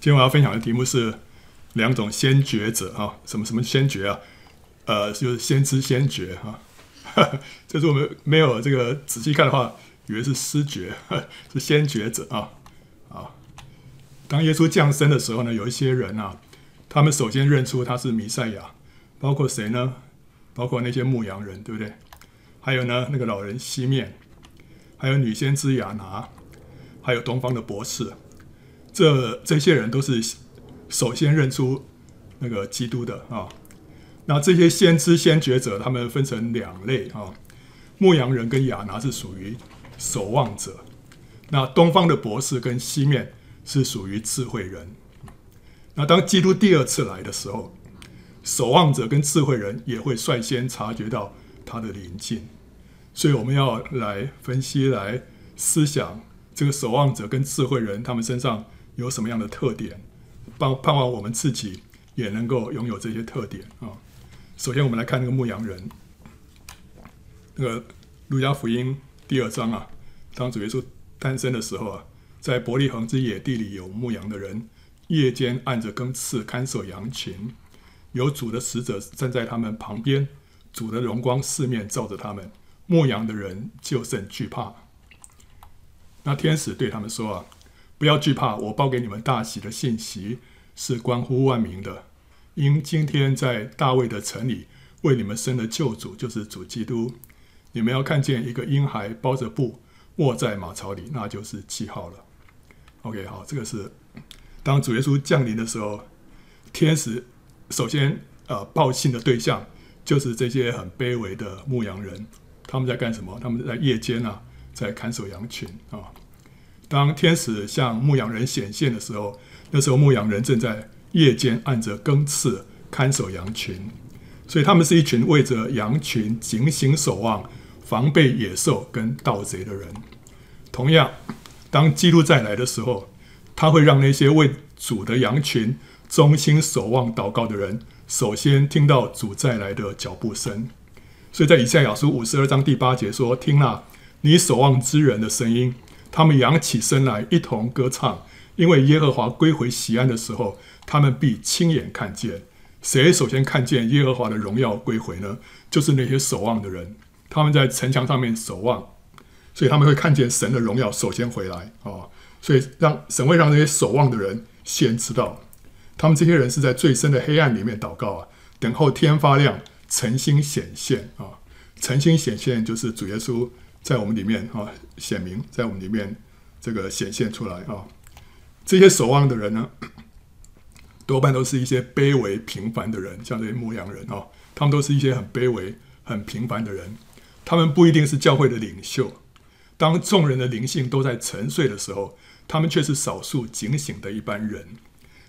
今天我要分享的题目是两种先觉者啊，什么什么先觉啊？呃，就是先知先觉哈。这是我们没有这个仔细看的话，以为是失觉，是先觉者啊啊。当耶稣降生的时候呢，有一些人啊，他们首先认出他是弥赛亚，包括谁呢？包括那些牧羊人，对不对？还有呢，那个老人西面，还有女先知雅拿，还有东方的博士，这这些人都是首先认出那个基督的啊。那这些先知先觉者，他们分成两类啊。牧羊人跟亚拿是属于守望者，那东方的博士跟西面是属于智慧人。那当基督第二次来的时候，守望者跟智慧人也会率先察觉到他的临近，所以我们要来分析、来思想这个守望者跟智慧人他们身上有什么样的特点，盼盼望我们自己也能够拥有这些特点啊。首先，我们来看那个牧羊人，那个路加福音第二章啊，当主耶稣诞生的时候啊，在伯利恒之野地里有牧羊的人，夜间按着更次看守羊群。有主的使者站在他们旁边，主的荣光四面照着他们，牧羊的人就甚惧怕。那天使对他们说：“啊，不要惧怕，我报给你们大喜的信息是关乎万民的，因今天在大卫的城里为你们生的救主，就是主基督。你们要看见一个婴孩包着布卧在马槽里，那就是记号了。”OK，好，这个是当主耶稣降临的时候，天使。首先，呃，报信的对象就是这些很卑微的牧羊人。他们在干什么？他们在夜间啊，在看守羊群啊。当天使向牧羊人显现的时候，那时候牧羊人正在夜间按着更次看守羊群，所以他们是一群为着羊群警醒守望、防备野兽跟盗贼的人。同样，当基督再来的时候，他会让那些为主的羊群。忠心守望祷告的人，首先听到主再来的脚步声。所以在以赛亚书五十二章第八节说：“听啊，你守望之人的声音，他们扬起身来，一同歌唱，因为耶和华归回西安的时候，他们必亲眼看见。谁首先看见耶和华的荣耀归回呢？就是那些守望的人，他们在城墙上面守望，所以他们会看见神的荣耀首先回来啊。所以让神会让那些守望的人先知道。”他们这些人是在最深的黑暗里面祷告啊，等候天发亮，晨星显现啊。晨星显现就是主耶稣在我们里面啊显明，在我们里面这个显现出来啊。这些守望的人呢，多半都是一些卑微平凡的人，像这些牧羊人啊，他们都是一些很卑微、很平凡的人。他们不一定是教会的领袖，当众人的灵性都在沉睡的时候，他们却是少数警醒的一般人。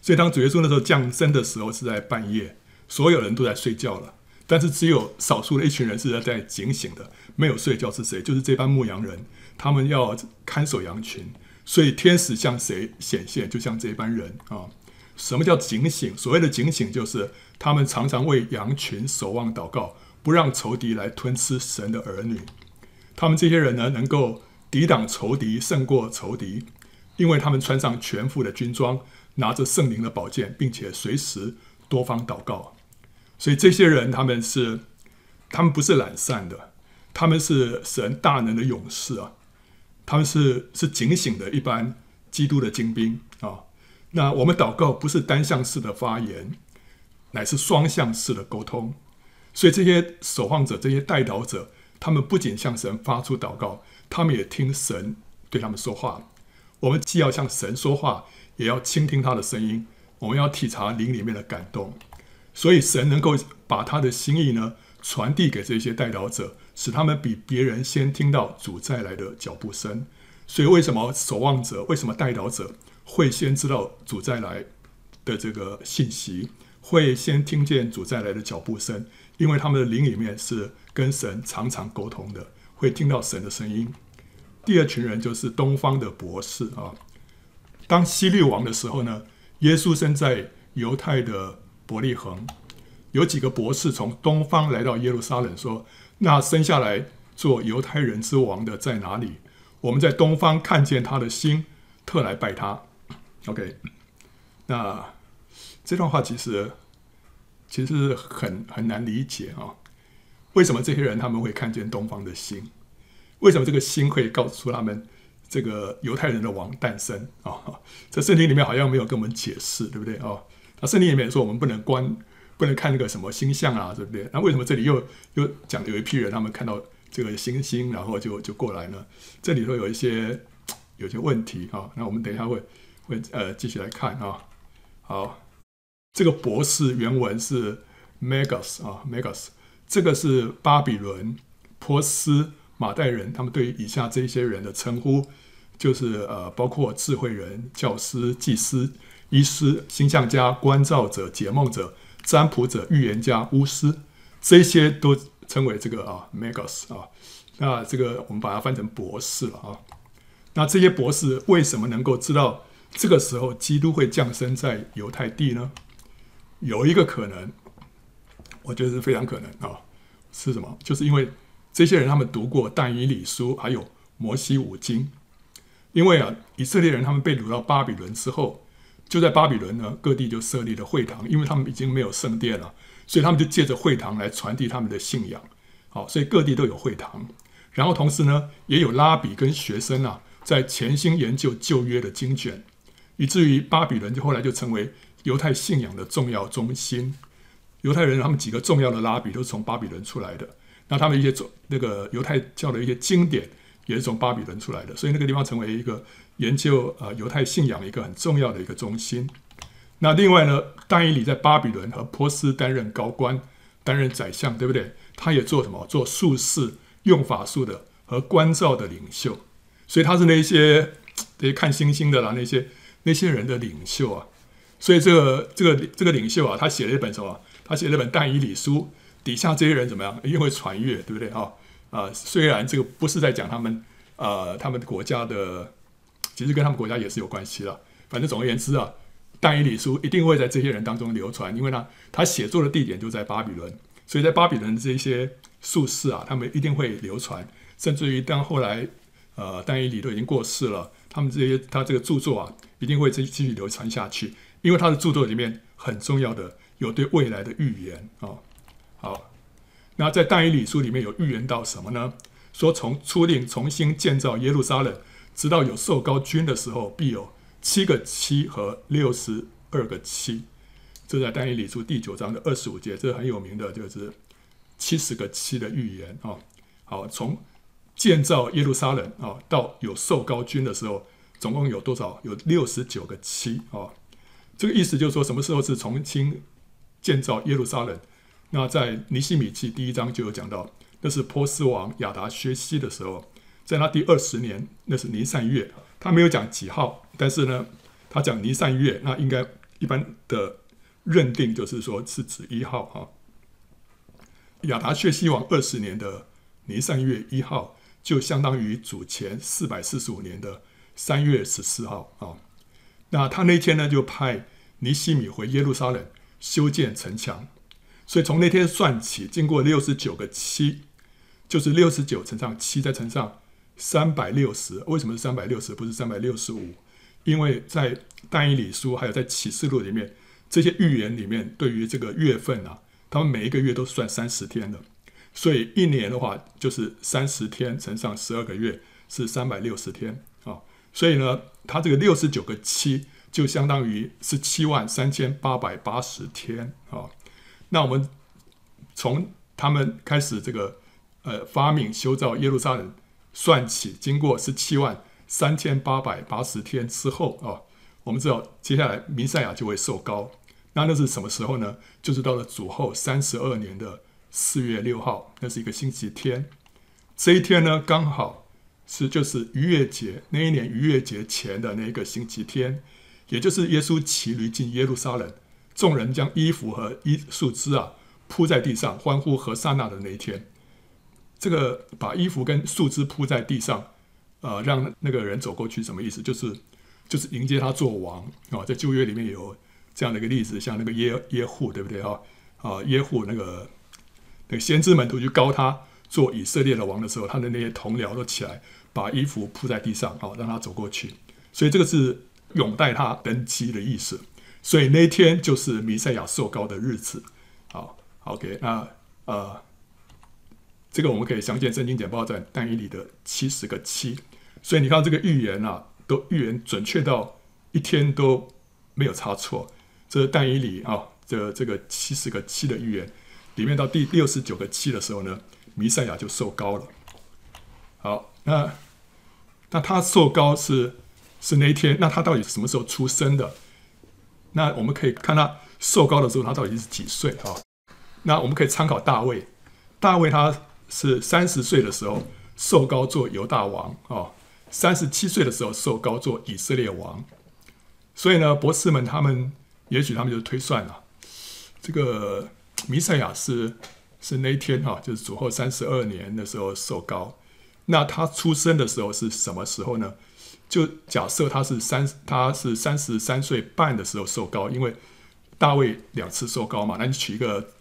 所以，当主耶稣那时候降生的时候，是在半夜，所有人都在睡觉了，但是只有少数的一群人是在警醒的，没有睡觉是谁？就是这班牧羊人，他们要看守羊群。所以，天使向谁显现，就像这班人啊。什么叫警醒？所谓的警醒，就是他们常常为羊群守望祷告，不让仇敌来吞吃神的儿女。他们这些人呢，能够抵挡仇敌，胜过仇敌，因为他们穿上全副的军装。拿着圣灵的宝剑，并且随时多方祷告，所以这些人他们是，他们不是懒散的，他们是神大能的勇士啊，他们是是警醒的一般基督的精兵啊。那我们祷告不是单向式的发言，乃是双向式的沟通。所以这些守望者、这些代祷者，他们不仅向神发出祷告，他们也听神对他们说话。我们既要向神说话。也要倾听他的声音，我们要体察灵里面的感动，所以神能够把他的心意呢传递给这些代祷者，使他们比别人先听到主再来的脚步声。所以为什么守望者、为什么代祷者会先知道主再来的这个信息，会先听见主再来的脚步声？因为他们的灵里面是跟神常常沟通的，会听到神的声音。第二群人就是东方的博士啊。当希律王的时候呢，耶稣生在犹太的伯利恒，有几个博士从东方来到耶路撒冷，说：“那生下来做犹太人之王的在哪里？我们在东方看见他的星，特来拜他。” OK，那这段话其实其实很很难理解啊。为什么这些人他们会看见东方的星？为什么这个星会告诉他们这个犹太人的王诞生啊？在圣经里面好像没有跟我们解释，对不对啊？那圣经里面说我们不能观，不能看那个什么星象啊，对不对？那为什么这里又又讲有一批人他们看到这个星星，然后就就过来呢？这里头有一些有些问题啊。那我们等一下会会呃继续来看啊。好，这个博士原文是 Megas 啊，Megas。这个是巴比伦、波斯、马代人，他们对于以下这些人的称呼，就是呃，包括智慧人、教师、祭司、医师、星象家、观照者、解梦者、占卜者、预言家、巫师，这些都称为这个啊，Magos 啊。那这个我们把它翻成博士了啊。那这些博士为什么能够知道这个时候基督会降生在犹太地呢？有一个可能。我觉得是非常可能啊，是什么？就是因为这些人他们读过但以理书，还有摩西五经。因为啊，以色列人他们被掳到巴比伦之后，就在巴比伦呢各地就设立了会堂，因为他们已经没有圣殿了，所以他们就借着会堂来传递他们的信仰。好，所以各地都有会堂。然后同时呢，也有拉比跟学生啊，在潜心研究旧约的经卷，以至于巴比伦就后来就成为犹太信仰的重要中心。犹太人他们几个重要的拉比都是从巴比伦出来的，那他们一些总那个犹太教的一些经典也是从巴比伦出来的，所以那个地方成为一个研究呃犹太信仰的一个很重要的一个中心。那另外呢，但以理在巴比伦和波斯担任高官，担任宰相，对不对？他也做什么？做术士、用法术的和观照的领袖，所以他是那些那些看星星的啦，那些那些人的领袖啊。所以这个这个这个领袖啊，他写了一本什么？他写了一本但以理书，底下这些人怎么样？一定会传阅，对不对啊？啊、虽然这个不是在讲他们，呃，他们国家的，其实跟他们国家也是有关系了。反正总而言之啊，但以理书一定会在这些人当中流传，因为呢，他写作的地点就在巴比伦，所以在巴比伦的这些术士啊，他们一定会流传，甚至于当后来，呃，但以理都已经过世了，他们这些他这个著作啊，一定会继继续流传下去，因为他的著作里面很重要的。有对未来的预言啊，好，那在但以理书里面有预言到什么呢？说从出令重新建造耶路撒冷，直到有受膏君的时候，必有七个七和六十二个七。这在但以理书第九章的二十五节，这很有名的，就是七十个七的预言啊。好，从建造耶路撒冷啊到有受膏君的时候，总共有多少？有六十九个七啊。这个意思就是说，什么时候是重新？建造耶路撒冷，那在尼希米记第一章就有讲到，那是波斯王亚达薛西的时候，在他第二十年，那是尼散月，他没有讲几号，但是呢，他讲尼散月，那应该一般的认定就是说是指一号哈。亚达薛西王二十年的尼散月一号，就相当于主前四百四十五年的三月十四号啊。那他那天呢，就派尼希米回耶路撒冷。修建城墙，所以从那天算起，经过六十九个七，就是六十九乘上七再乘上三百六十。为什么是三百六十，不是三百六十五？因为在但以理书还有在启示录里面，这些预言里面对于这个月份啊，他们每一个月都算三十天的，所以一年的话就是三十天乘上十二个月是三百六十天啊。所以呢，它这个六十九个七。就相当于是七万三千八百八十天啊。那我们从他们开始这个呃发明修造耶路撒冷算起，经过十七万三千八百八十天之后啊，我们知道接下来弥赛亚就会受膏。那那是什么时候呢？就是到了主后三十二年的四月六号，那是一个星期天。这一天呢，刚好是就是逾越节那一年逾越节前的那一个星期天。也就是耶稣骑驴进耶路撒冷，众人将衣服和衣树枝啊铺在地上，欢呼和散那的那一天。这个把衣服跟树枝铺在地上，呃，让那个人走过去，什么意思？就是就是迎接他做王啊、在旧约里面有这样的一个例子，像那个耶耶户，对不对啊？啊，耶户那个那个先知门徒去膏他做以色列的王的时候，他的那些同僚都起来把衣服铺在地上，好、让他走过去。所以这个是。拥戴他登基的意思，所以那天就是弥赛亚受膏的日子。好，OK，那呃，这个我们可以详见圣经简报在但以理的七十个七。所以你看这个预言啊，都预言准确到一天都没有差错。这是但以理啊，这这个七十个七的预言里面到第六十九个七的时候呢，弥赛亚就受膏了。好，那那他受膏是是那一天？那他到底什么时候出生的？那我们可以看他瘦高的时候，他到底是几岁啊？那我们可以参考大卫，大卫他是三十岁的时候瘦高做犹大王啊。三十七岁的时候瘦高做以色列王，所以呢，博士们他们也许他们就推算了，这个弥赛亚是是那一天哈，就是主后三十二年的时候瘦高。那他出生的时候是什么时候呢？就假设他是三他是三十三岁半的时候受膏，因为大卫两次受膏嘛，那你取一个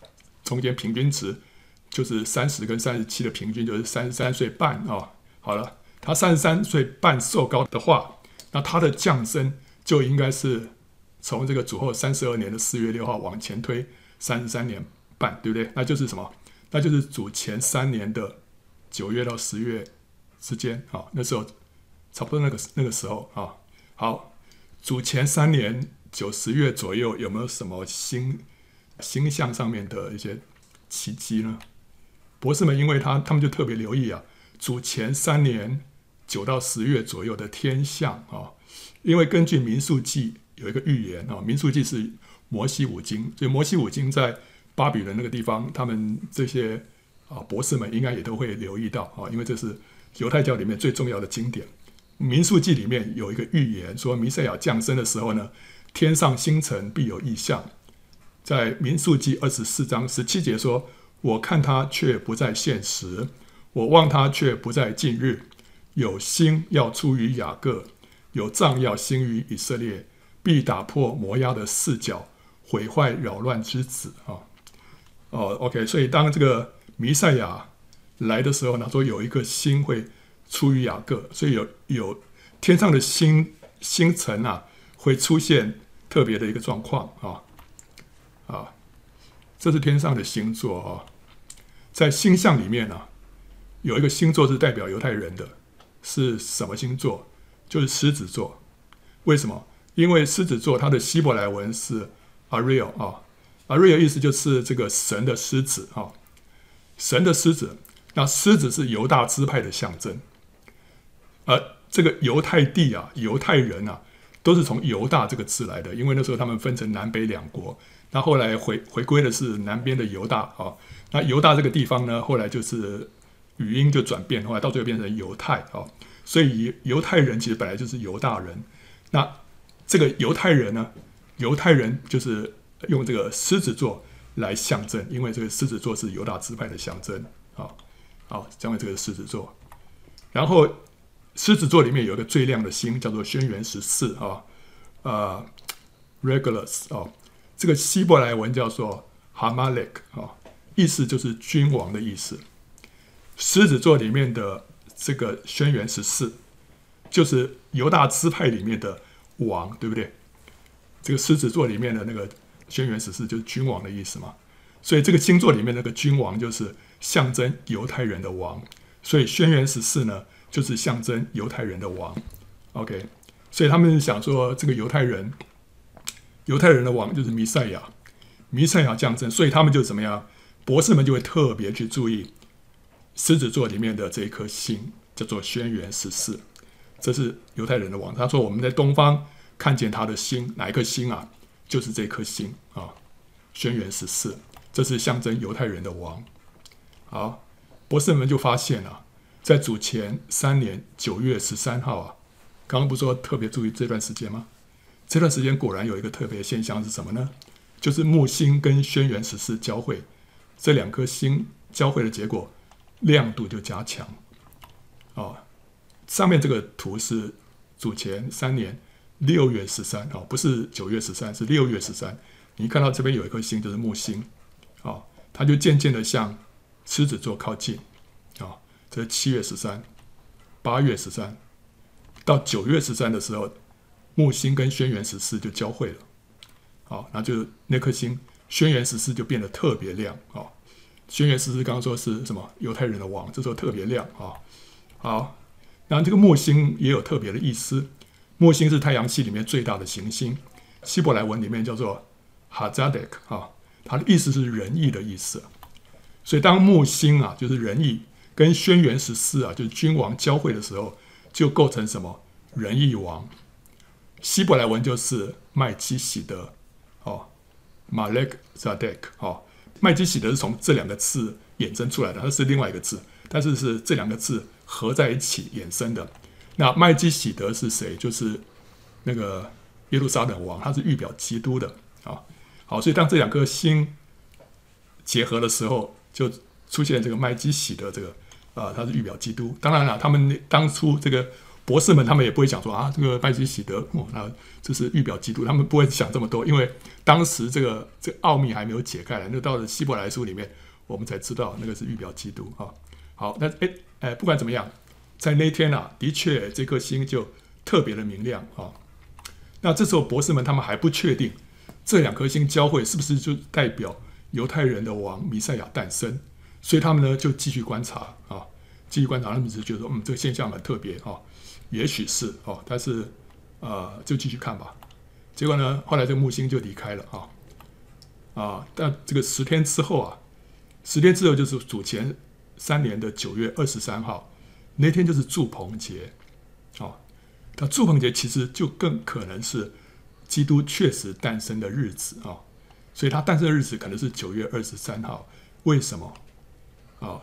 中间平均值，就是三十跟三十七的平均就是三十三岁半啊。好了。他三十三岁半受膏的话，那他的降生就应该是从这个主后三十二年的四月六号往前推三十三年半，对不对？那就是什么？那就是主前三年的九月到十月之间啊，那时候差不多那个那个时候啊。好，主前三年九十月左右有没有什么星星象上面的一些奇迹呢？博士们因为他他们就特别留意啊。主前三年九到十月左右的天象啊，因为根据民数记有一个预言啊，民数记是摩西五经，所以摩西五经在巴比伦那个地方，他们这些啊博士们应该也都会留意到啊，因为这是犹太教里面最重要的经典。民数记里面有一个预言说，弥赛亚降生的时候呢，天上星辰必有异象。在民数记二十四章十七节说：“我看他却不在现时。”我望他却不在近日，有星要出于雅各，有杖要兴于以色列，必打破摩押的四角，毁坏扰乱之子啊！哦，OK，所以当这个弥赛亚来的时候呢，说有一个星会出于雅各，所以有有天上的星星辰啊，会出现特别的一个状况啊啊！这是天上的星座啊，在星象里面呢、有一个星座是代表犹太人的，是什么星座？就是狮子座。为什么？因为狮子座它的希伯来文是 Ariel 啊，Ariel 意思就是这个神的狮子啊，神的狮子。那狮子是犹大支派的象征，而这个犹太地啊，犹太人啊，都是从犹大这个字来的，因为那时候他们分成南北两国，那后来回回归的是南边的犹大啊。那犹大这个地方呢，后来就是。语音就转变，后来到最后变成犹太啊，所以犹太人其实本来就是犹大人。那这个犹太人呢，犹太人就是用这个狮子座来象征，因为这个狮子座是犹大支派的象征啊。好，讲完这个狮子座，然后狮子座里面有一个最亮的星，叫做轩辕十四啊，呃，Regulus 啊，这个希伯来文叫做 Hamalek 啊，意思就是君王的意思。狮子座里面的这个轩辕十四，就是犹大支派里面的王，对不对？这个狮子座里面的那个轩辕十四，就是君王的意思嘛。所以这个星座里面那个君王，就是象征犹太人的王。所以轩辕十四呢，就是象征犹太人的王。OK，所以他们想说，这个犹太人，犹太人的王就是弥赛亚，弥赛亚降生，所以他们就怎么样？博士们就会特别去注意。狮子座里面的这一颗星叫做轩辕十四，这是犹太人的王。他说我们在东方看见他的星，哪一颗星啊？就是这颗星啊，轩辕十四，这是象征犹太人的王。好，博士们就发现啊，在主前三年九月十三号啊，刚刚不是说特别注意这段时间吗？这段时间果然有一个特别现象是什么呢？就是木星跟轩辕十四交汇，这两颗星交汇的结果。亮度就加强，哦，上面这个图是主前三年六月十三，哦，不是九月十三，是六月十三。你看到这边有一颗星，就是木星，哦，它就渐渐的向狮子座靠近，这七月十三、八月十三，到九月十三的时候，木星跟轩辕十四就交汇了。好，那就那颗星轩辕十四就变得特别亮啊。轩辕十四刚刚说是什么？犹太人的王，这时候特别亮啊。好，那这个木星也有特别的意思。木星是太阳系里面最大的行星，希伯来文里面叫做哈扎德克啊，它的意思是仁义的意思。所以当木星啊，就是仁义，跟轩辕十四啊，就是君王交汇的时候，就构成什么？仁义王。希伯来文就是麦基洗德哦，马勒克扎德克哦，麦基洗德是从这两个字衍生出来的，它是另外一个字，但是是这两个字合在一起衍生的。那麦基洗德是谁？就是那个耶路撒冷王，他是预表基督的啊。好，所以当这两颗星结合的时候，就出现这个麦基洗德这个啊，他是预表基督。当然了，他们当初这个博士们，他们也不会讲说啊，这个拜基喜德哦，那这是预表基督，他们不会想这么多，因为当时这个这个奥秘还没有解开来。那到了希伯来书里面，我们才知道那个是预表基督啊。好，那哎哎，不管怎么样。在那天啊，的确这颗星就特别的明亮啊。那这时候博士们他们还不确定这两颗星交汇是不是就代表犹太人的王弥赛亚诞生，所以他们呢就继续观察啊，继续观察。他们只是觉得嗯，这个现象很特别啊，也许是哦，但是呃就继续看吧。结果呢，后来这个木星就离开了啊啊，但这个十天之后啊，十天之后就是主前三年的九月二十三号。那天就是祝棚节，哦，那祝棚节其实就更可能是基督确实诞生的日子啊，所以他诞生的日子可能是九月二十三号。为什么？啊，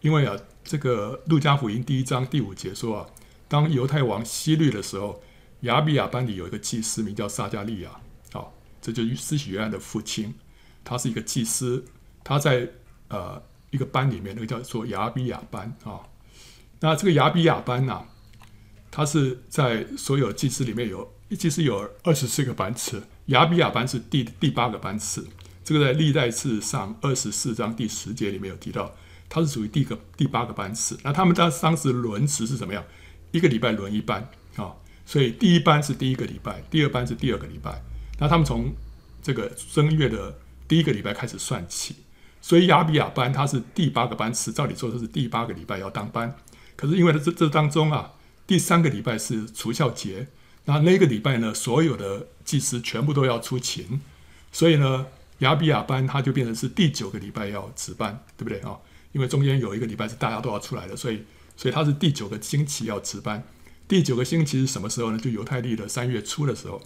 因为啊，这个路加福音第一章第五节说啊，当犹太王希律的时候，亚比亚班里有一个祭司名叫撒迦利亚，啊，这就是施洗约翰的父亲，他是一个祭司，他在呃一个班里面，那个叫做亚比亚班啊。那这个亚比亚班呐，他是在所有祭司里面有，祭司有二十四个班次，亚比亚班是第第八个班次。这个在历代志上二十四章第十节里面有提到，它是属于第个第八个班次。那他们当当时轮值是怎么样？一个礼拜轮一班啊，所以第一班是第一个礼拜，第二班是第二个礼拜。那他们从这个正月的第一个礼拜开始算起，所以亚比亚班它是第八个班次，照理说这是第八个礼拜要当班。可是因为这这当中啊，第三个礼拜是除酵节，那那个礼拜呢，所有的祭司全部都要出勤，所以呢，亚比亚班他就变成是第九个礼拜要值班，对不对啊？因为中间有一个礼拜是大家都要出来的，所以所以他是第九个星期要值班。第九个星期是什么时候呢？就犹太历的三月初的时候，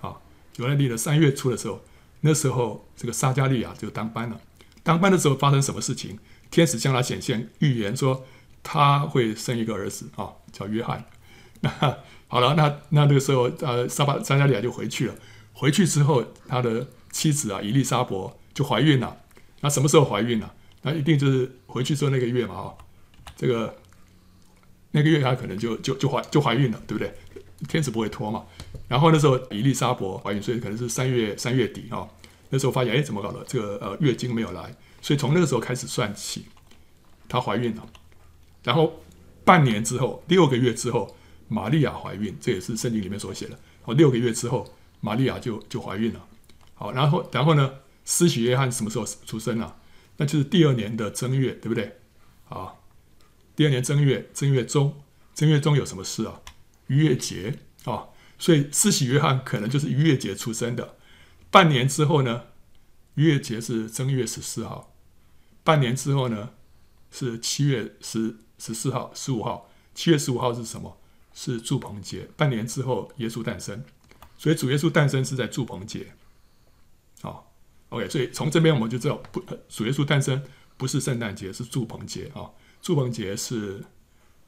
啊，犹太历的三月初的时候，那时候这个撒迦利亚就当班了。当班的时候发生什么事情？天使向他显现，预言说。他会生一个儿子啊，叫约翰。那好了，那那那个时候，呃，撒巴撒迦利亚就回去了。回去之后，他的妻子啊，伊丽莎伯就怀孕了。那什么时候怀孕了？那一定就是回去之后那个月嘛，哈，这个那个月他可能就就就怀就怀孕了，对不对？天使不会拖嘛。然后那时候伊丽莎伯怀孕，所以可能是三月三月底啊。那时候发现，哎，怎么搞的？这个呃月经没有来，所以从那个时候开始算起，她怀孕了。然后半年之后，六个月之后，玛利亚怀孕，这也是圣经里面所写的。哦，六个月之后，玛利亚就就怀孕了。好，然后然后呢，施洗约翰什么时候出生啊？那就是第二年的正月，对不对？啊，第二年正月，正月中，正月中有什么事啊？逾越节啊，所以施洗约翰可能就是逾越节出生的。半年之后呢，逾越节是正月十四号。半年之后呢，是七月十。十四号、十五号，七月十五号是什么？是祝棚节。半年之后，耶稣诞生，所以主耶稣诞生是在祝棚节。好，OK，所以从这边我们就知道，不，主耶稣诞生不是圣诞节，是祝棚节啊。祝棚节是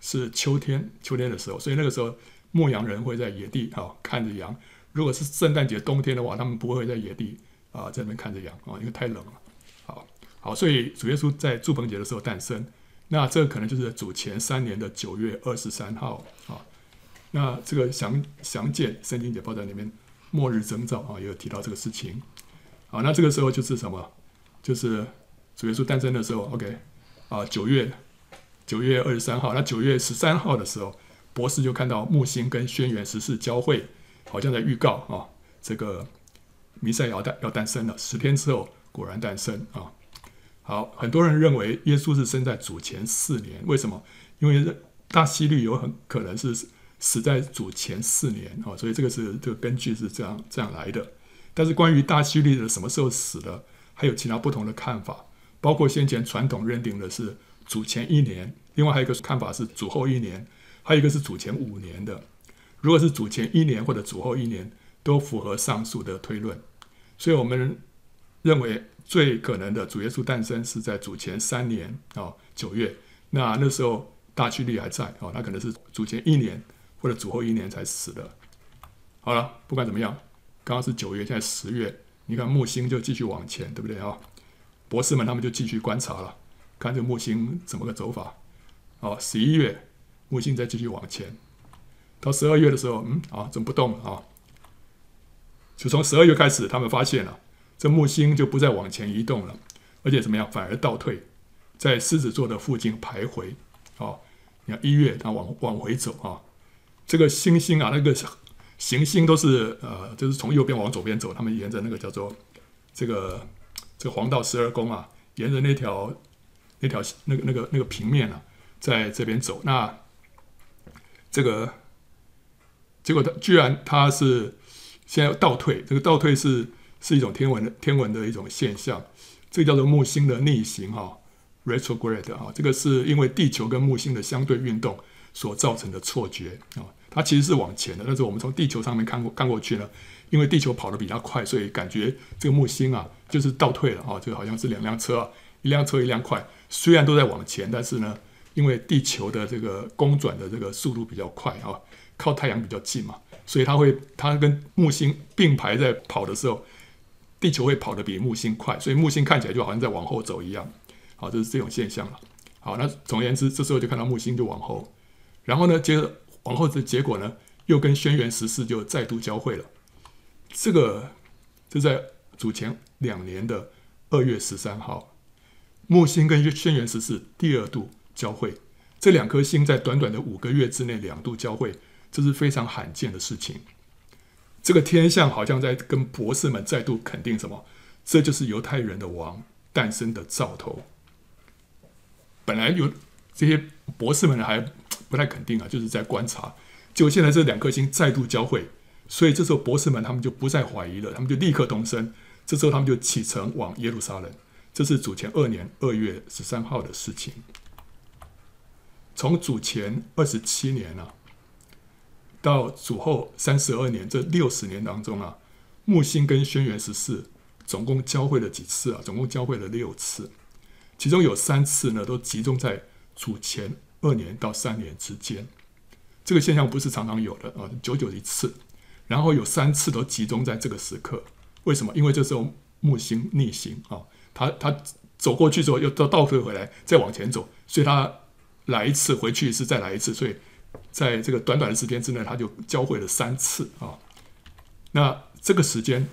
是秋天，秋天的时候，所以那个时候牧羊人会在野地啊看着羊。如果是圣诞节冬天的话，他们不会在野地啊在那边看着羊啊，因为太冷了。好，好，所以主耶稣在祝棚节的时候诞生。那这可能就是主前三年的九月二十三号啊。那这个详详见圣经解报在里面，末日征兆啊，也有提到这个事情。好，那这个时候就是什么？就是主耶稣诞生的时候。OK，啊，九月九月二十三号。那九月十三号的时候，博士就看到木星跟轩辕十四交汇，好像在预告啊，这个弥赛亚要诞要诞生了。十天之后果然诞生啊。好，很多人认为耶稣是生在主前四年，为什么？因为大希律有很可能是死在主前四年啊，所以这个是这个根据是这样这样来的。但是关于大希律的什么时候死的，还有其他不同的看法，包括先前传统认定的是主前一年，另外还有一个看法是主后一年，还有一个是主前五年的。如果是主前一年或者主后一年，都符合上述的推论，所以我们认为最可能的主耶稣诞生是在主前三年啊九月，那那时候大希律还在啊，那可能是主前一年或者主后一年才死的。好了，不管怎么样，刚刚是九月，现在十月，你看木星就继续往前，对不对啊？博士们他们就继续观察了，看这木星怎么个走法。哦，十一月木星再继续往前。到十二月的时候，嗯，啊，怎么不动了啊？就从十二月开始，他们发现了这木星就不再往前移动了，而且怎么样，反而倒退，在狮子座的附近徘徊。哦，你看一月它往往回走啊，这个星星啊，那个行星都是呃，就是从右边往左边走，他们沿着那个叫做这个这个黄道十二宫啊，沿着那条那条那个那个那个平面啊，在这边走。那这个。结果他居然他是现在倒退，这个倒退是是一种天文的天文的一种现象，这个叫做木星的逆行哈，retrograde 哈，这个是因为地球跟木星的相对运动所造成的错觉啊，它其实是往前的，但是我们从地球上面看过看过去呢，因为地球跑得比较快，所以感觉这个木星啊就是倒退了啊，就好像是两辆车，一辆车一辆快，虽然都在往前，但是呢，因为地球的这个公转的这个速度比较快啊。靠太阳比较近嘛，所以它会，它跟木星并排在跑的时候，地球会跑得比木星快，所以木星看起来就好像在往后走一样。好，这是这种现象了。好，那总而言之，这时候就看到木星就往后，然后呢，接着往后的结果呢，又跟轩辕十四就再度交汇了。这个就在主前两年的二月十三号，木星跟轩辕十四第二度交汇，这两颗星在短短的五个月之内两度交汇。这是非常罕见的事情。这个天象好像在跟博士们再度肯定什么？这就是犹太人的王诞生的兆头。本来有这些博士们还不太肯定啊，就是在观察。结果现在这两颗星再度交汇，所以这时候博士们他们就不再怀疑了，他们就立刻动身。这时候他们就启程往耶路撒冷。这是主前二年二月十三号的事情。从主前二十七年啊。到主后三十二年，这六十年当中啊，木星跟轩辕十四总共交汇了几次啊？总共交汇了六次，其中有三次呢，都集中在主前二年到三年之间。这个现象不是常常有的啊，久久一次。然后有三次都集中在这个时刻，为什么？因为这时候木星逆行啊，他他走过去之后又倒倒退回来，再往前走，所以他来一次回去一次再来一次，所以。在这个短短的时间之内，他就交汇了三次啊。那这个时间，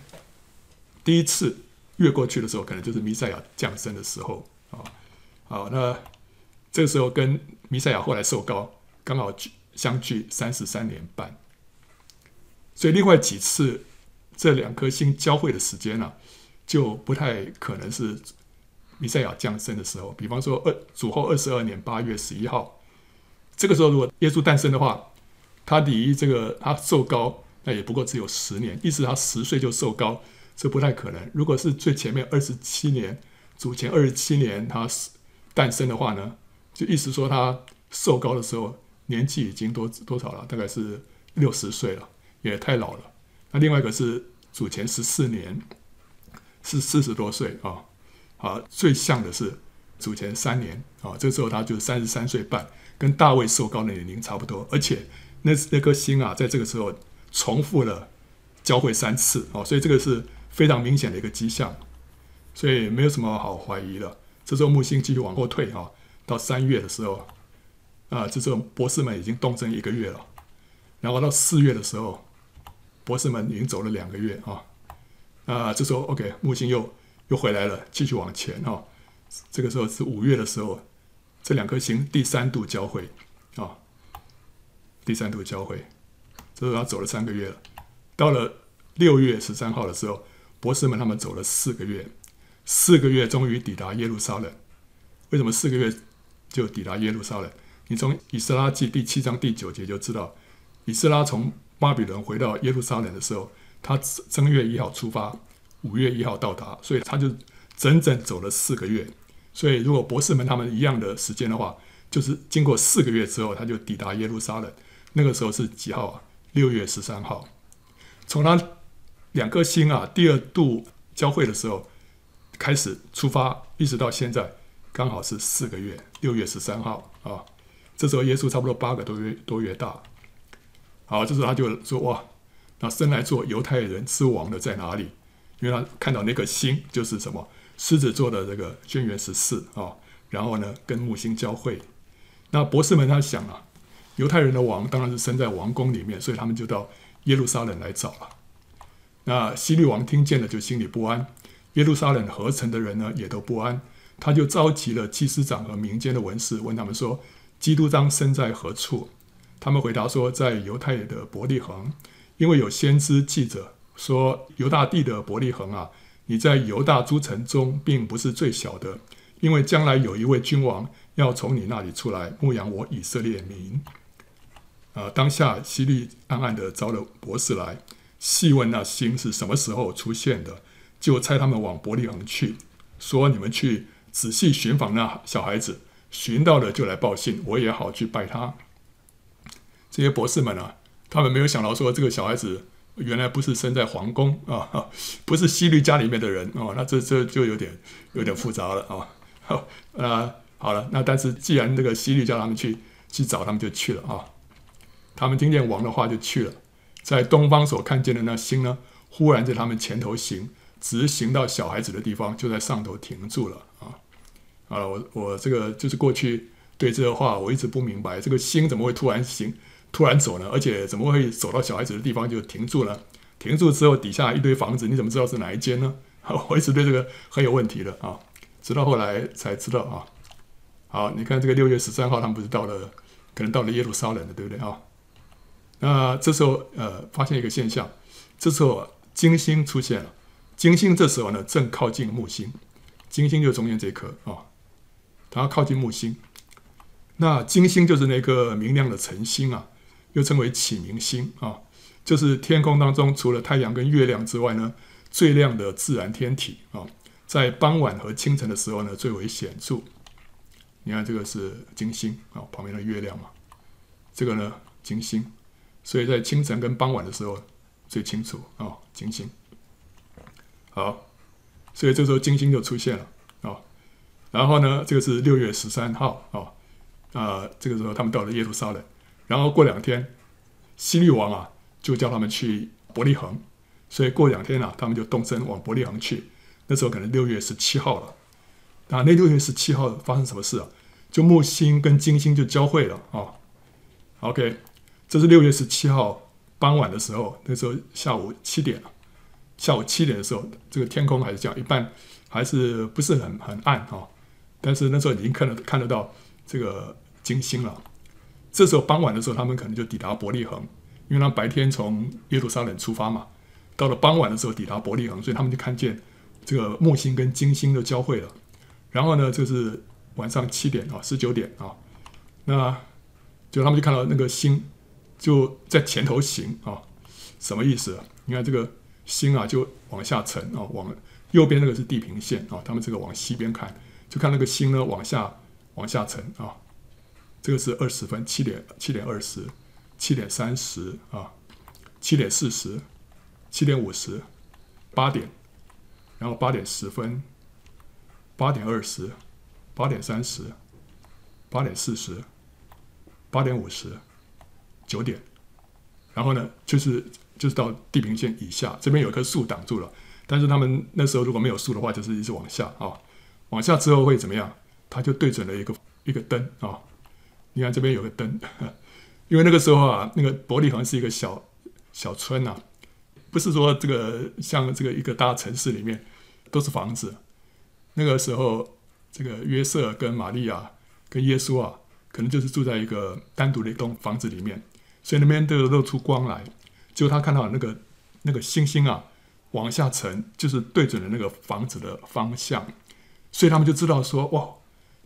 第一次越过去的时候，可能就是弥赛亚降生的时候啊。好，那这个时候跟弥赛亚后来受膏刚好相距三十三年半，所以另外几次这两颗星交汇的时间呢、就不太可能是弥赛亚降生的时候。比方说二主后二十二年八月十一号。这个时候，如果耶稣诞生的话，他离这个他受膏，那也不过只有十年，意思他十岁就受膏，这不太可能。如果是最前面二十七年，主前二十七年他诞生的话呢，就意思说他瘦高的时候年纪已经多多少了？大概是六十岁了，也太老了。那另外一个是主前十四年，是四十多岁啊。好，最像的是主前三年啊，这时候他就三十三岁半。跟大卫瘦高的年龄差不多，而且那那颗星啊，在这个时候重复了交汇三次哦，所以这个是非常明显的一个迹象，所以没有什么好怀疑的。这时候木星继续往后退哈，到三月的时候啊，这时候博士们已经动身一个月了，然后到四月的时候，博士们已经走了两个月啊，啊，这时候 OK，木星又又回来了，继续往前哈，这个时候是五月的时候。这两颗星第三度交汇啊、第三度交汇，这时候他走了三个月了。到了六月十三号的时候，博士们他们走了四个月，四个月终于抵达耶路撒冷。为什么四个月就抵达耶路撒冷？你从以斯拉记第七章第九节就知道，以斯拉从巴比伦回到耶路撒冷的时候，他正月一号出发，五月一号到达，所以他就整整走了四个月。所以如果博士们他们一样的时间的话，就是经过四个月之后，他就抵达耶路撒冷。那个时候是几号啊？六月十三号。从他两颗星啊第二度交汇的时候开始出发，一直到现在，刚好是四个月，六月十三号啊。这时候耶稣差不多八个多月多月大，好，这时候他就说：“哇，那生来做犹太人之王的在哪里？”因为他看到那颗星就是什么狮子座的这个轩辕十四啊，然后呢跟木星交汇。那博士们他想啊，犹太人的王当然是生在王宫里面，所以他们就到耶路撒冷来找了。那希律王听见了就心里不安，耶路撒冷合城的人呢也都不安，他就召集了祭司长和民间的文士，问他们说。基督将生在何处？他们回答说，在犹太的伯利恒，因为有先知记着说，犹大地的伯利恒啊，你在犹大诸城中并不是最小的，因为将来有一位君王要从你那里出来牧养我以色列民。啊，当下希律暗暗地招了博士来，细问那星是什么时候出现的，就差他们往伯利恒去，说你们去仔细寻访那小孩子。寻到了就来报信，我也好去拜他。这些博士们啊，他们没有想到说这个小孩子原来不是生在皇宫啊，不是西律家里面的人哦，那这这就有点有点复杂了 啊。好，那好了，那但是既然这个西律叫他们去去找，他们就去了啊。他们听见王的话就去了，在东方所看见的那星呢，忽然在他们前头行，直行到小孩子的地方，就在上头停住了啊。啊，我我这个就是过去对这个话我一直不明白，这个星怎么会突然行、突然走呢？而且怎么会走到小孩子的地方就停住了？停住之后底下一堆房子，你怎么知道是哪一间呢？我一直对这个很有问题的啊，直到后来才知道啊。好，你看这个六月十三号，他们不是到了，可能到了耶路撒冷了，对不对啊？那这时候呃，发现一个现象，这时候金星出现了，金星这时候呢正靠近木星，金星就中间这颗啊。然后靠近木星，那金星就是那个明亮的晨星啊，又称为启明星啊，就是天空当中除了太阳跟月亮之外呢，最亮的自然天体啊，在傍晚和清晨的时候呢，最为显著。你看这个是金星啊，旁边的月亮嘛，这个呢金星，所以在清晨跟傍晚的时候最清楚啊，金星。好，所以这时候金星就出现了。然后呢，这个是六月十三号啊，啊，这个时候他们到了耶路撒冷。然后过两天，希律王啊就叫他们去伯利恒，所以过两天啊，他们就动身往伯利恒去。那时候可能六月十七号了。啊，那六月十七号发生什么事啊？就木星跟金星就交汇了啊。OK，这是六月十七号傍晚的时候，那时候下午七点。下午七点的时候，这个天空还是这样，一半还是不是很很暗啊。但是那时候已经看得看得到这个金星了。这时候傍晚的时候，他们可能就抵达伯利恒，因为他们白天从耶路撒冷出发嘛，到了傍晚的时候抵达伯利恒，所以他们就看见这个木星跟金星都交汇了。然后呢，就是晚上七点啊，十九点啊，那就他们就看到那个星就在前头行啊，什么意思？你看这个星啊，就往下沉啊，往右边那个是地平线啊，他们这个往西边看。就看那个星呢，往下往下沉啊，这个是二十分，七点七点二十，七点三十啊，七点四十，七点五十，八点，然后八点十分，八点二十，八点三十，八点四十，八点五十，九点，然后呢，就是就是到地平线以下，这边有一棵树挡住了，但是他们那时候如果没有树的话，就是一直往下啊。往下之后会怎么样？他就对准了一个一个灯啊、你看这边有个灯，因为那个时候啊，那个伯利恒是一个小小村呐、啊，不是说这个像这个一个大城市里面都是房子。那个时候，这个约瑟跟玛利亚跟耶稣啊，可能就是住在一个单独的一栋房子里面，所以那边都有露出光来。就他看到那个那个星星啊，往下沉，就是对准了那个房子的方向，所以他们就知道说，哇，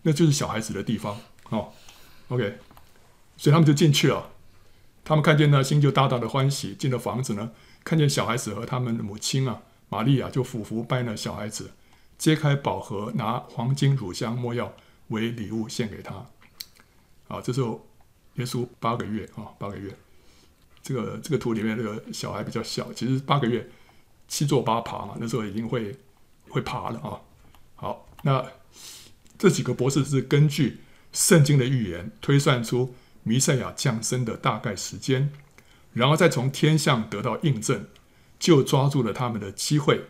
那就是小孩子的地方哦。OK，所以他们就进去了。他们看见呢，心就大大的欢喜。进了房子呢，看见小孩子和他们的母亲啊，玛利亚就俯伏拜那小孩子，揭开宝盒，拿黄金、乳香、没药为礼物献给他。啊，这时候耶稣八个月啊，八个月。这个这个图里面这个小孩比较小，其实八个月。七坐八爬嘛，那时候已经会会爬了啊。好，那这几个博士是根据圣经的预言推算出弥赛亚降生的大概时间，然后再从天象得到印证，就抓住了他们的机会，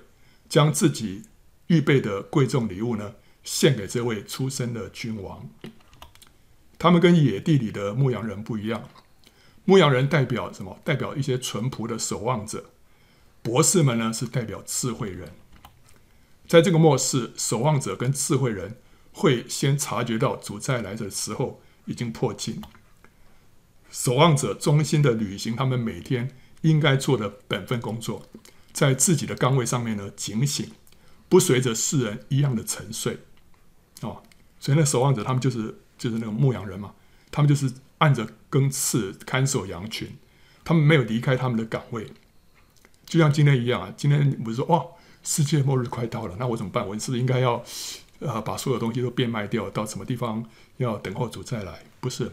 将自己预备的贵重礼物呢献给这位出生的君王。他们跟野地里的牧羊人不一样，牧羊人代表什么？代表一些淳朴的守望者。博士们呢，是代表智慧人，在这个末世，守望者跟智慧人会先察觉到主再来的时候已经迫近。守望者忠心的履行他们每天应该做的本分工作，在自己的岗位上面呢，警醒，不随着世人一样的沉睡。哦，所以那守望者他们就是就是那个牧羊人嘛，他们就是按着更次看守羊群，他们没有离开他们的岗位。就像今天一样啊，今天不是说哇，世界末日快到了，那我怎么办？我是不是应该要呃把所有东西都变卖掉，到什么地方要等候主再来？不是，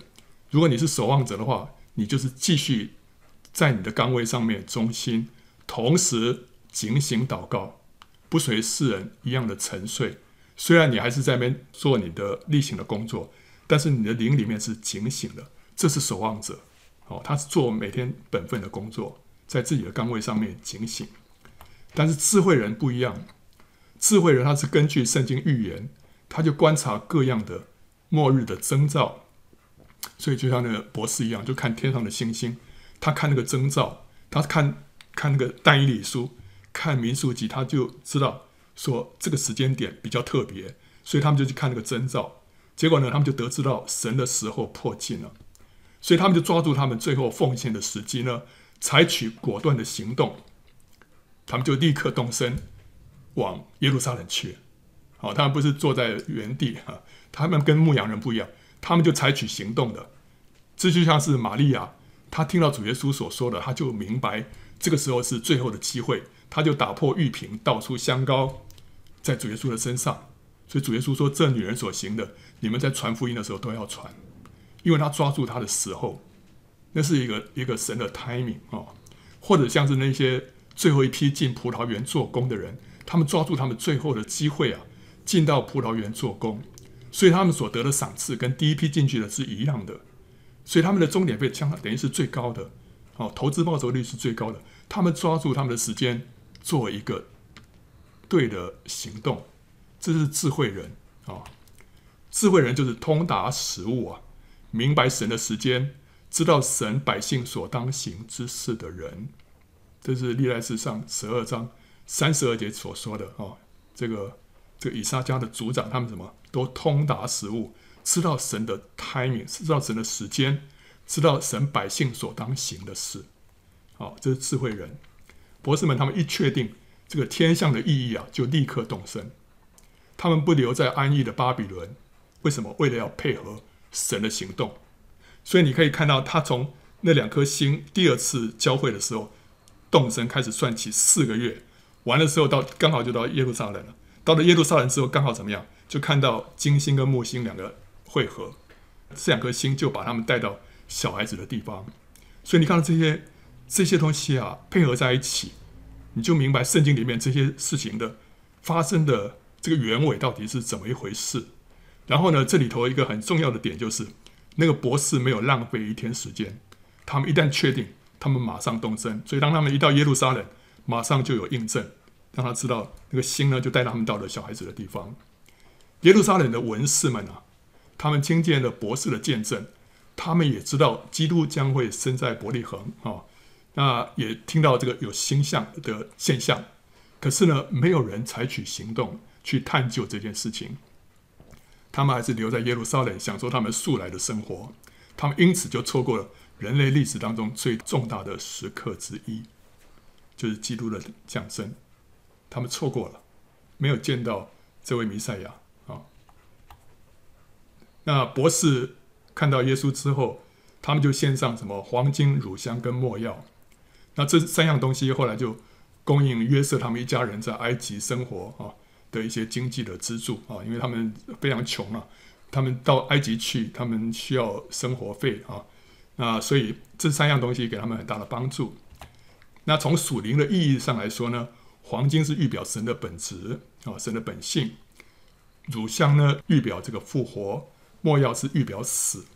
如果你是守望者的话，你就是继续在你的岗位上面忠心，同时警醒祷告，不随世人一样的沉睡。虽然你还是在那边做你的例行的工作，但是你的灵里面是警醒的。这是守望者，哦，他是做每天本分的工作。在自己的岗位上面警醒，但是智慧人不一样。智慧人他是根据圣经预言，他就观察各样的末日的征兆。所以就像那个博士一样，就看天上的星星，他看那个征兆，他看看那个但以理书，看民数记，他就知道说这个时间点比较特别，所以他们就去看那个征兆。结果呢，他们就得知到神的时候迫近了，所以他们就抓住他们最后奉献的时机呢。采取果断的行动，他们就立刻动身往耶路撒冷去。好，他们不是坐在原地哈，他们跟牧羊人不一样，他们就采取行动的。这就像是玛利亚，她听到主耶稣所说的，她就明白这个时候是最后的机会，她就打破玉瓶，倒出香膏在主耶稣的身上。所以主耶稣说：“这女人所行的，你们在传福音的时候都要传，因为她抓住她的时候。”那是一个一个神的 timing 哦，或者像是那些最后一批进葡萄园做工的人，他们抓住他们最后的机会啊，进到葡萄园做工，所以他们所得的赏赐跟第一批进去的是一样的，所以他们的终点费相当等于是最高的哦，投资报酬率是最高的。他们抓住他们的时间做一个对的行动，这是智慧人啊、智慧人就是通达时务啊，明白神的时间。知道神百姓所当行之事的人，这是历代志上十二章三十二节所说的哦。这个这个以撒家的族长，他们什么都通达时务，知道神的 timing，知道神的时间，知道神百姓所当行的事。好，这是智慧人。博士们他们一确定这个天象的意义啊，就立刻动身。他们不留在安逸的巴比伦，为什么？为了要配合神的行动。所以你可以看到，他从那两颗星第二次交汇的时候，动身开始算起四个月，完的时候到刚好就到耶路撒冷了。到了耶路撒冷之后，刚好怎么样？就看到金星跟木星两个汇合，这两颗星就把他们带到小孩子的地方。所以你看到这些这些东西啊，配合在一起，你就明白圣经里面这些事情的发生的这个原委到底是怎么一回事。然后呢，这里头一个很重要的点就是。那个博士没有浪费一天时间，他们一旦确定，他们马上动身。所以当他们一到耶路撒冷，马上就有印证，让他知道那个星呢，就带他们到了小孩子的地方。耶路撒冷的文士们啊，他们听见了博士的见证，他们也知道基督将会生在伯利恒啊，那也听到这个有星象的现象，可是呢，没有人采取行动去探究这件事情。他们还是留在耶路撒冷，享受他们素来的生活。他们因此就错过了人类历史当中最重大的时刻之一，就是基督的降生。他们错过了，没有见到这位弥赛亚啊。那博士看到耶稣之后，他们就献上什么黄金、乳香跟没药。那这三样东西后来就供应约瑟他们一家人在埃及生活啊的一些经济的支柱啊，因为他们非常穷啊，他们到埃及去，他们需要生活费啊，那所以这三样东西给他们很大的帮助。那从属灵的意义上来说呢，黄金是预表神的本质啊，神的本性；乳香呢预表这个复活；莫药是预表死。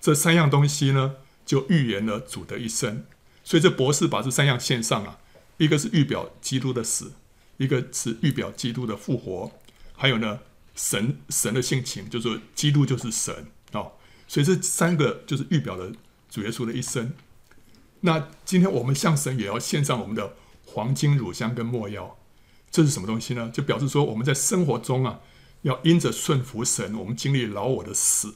这三样东西呢，就预言了主的一生。所以这博士把这三样献上啊，一个是预表基督的死，一个是预表基督的复活，还有呢，神神的性情，就是基督就是神、所以这三个就是预表了主耶稣的一生。那今天我们向神也要献上我们的黄金、乳香跟没药，这是什么东西呢？就表示说我们在生活中啊，要因着顺服神，我们经历老我的死。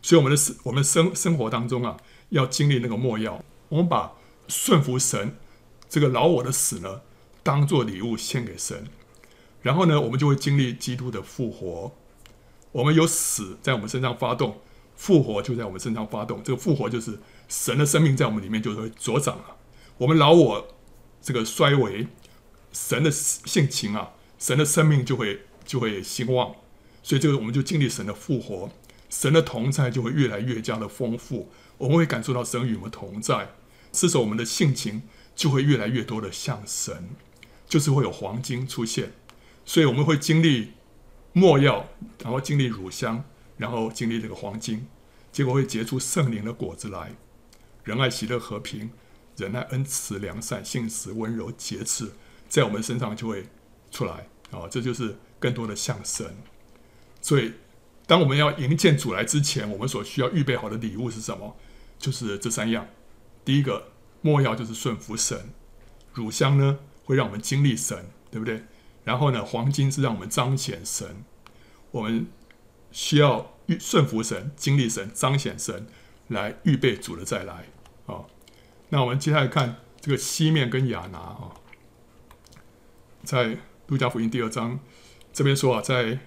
所以我们的死，我们生生活当中啊，要经历那个没药。我们把顺服神这个老我的死呢，当做礼物献给神，然后呢，我们就会经历基督的复活。我们有死在我们身上发动，复活就在我们身上发动。这个复活就是。神的生命在我们里面就会茁长了。我们老我这个衰微，神的性情啊，神的生命就会就会兴旺。所以这个我们就经历神的复活，神的同在就会越来越加的丰富。我们会感受到神与我们同在，这时候我们的性情就会越来越多的像神，就是会有黄金出现。所以我们会经历没药，然后经历乳香，然后经历这个黄金，结果会结出圣灵的果子来。仁爱、喜乐、和平、忍耐、恩慈、良善、信实、温柔、节制，在我们身上就会出来啊！这就是更多的像神。所以，当我们要迎接主来之前，我们所需要预备好的礼物是什么？就是这三样。第一个，莫要就是顺服神；乳香呢，会让我们经历神，对不对？然后呢，黄金是让我们彰显神。我们需要顺服神、经历神、彰显神，来预备主的再来。啊，那我们接下来看这个西面跟亚拿啊，在路加福音第二章这边说啊，在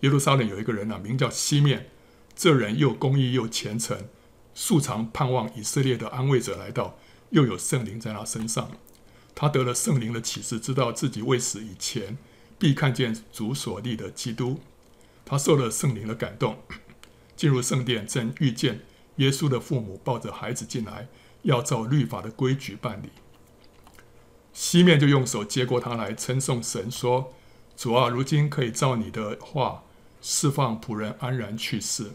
耶路撒冷有一个人啊，名叫西面，这人又公义又虔诚，素常盼望以色列的安慰者来到，又有圣灵在他身上，他得了圣灵的启示，知道自己未死以前必看见主所立的基督，他受了圣灵的感动，进入圣殿，正遇见。耶稣的父母抱着孩子进来，要照律法的规矩办理。西面就用手接过他来，称颂神说：“主啊，如今可以照你的话释放仆人安然去世，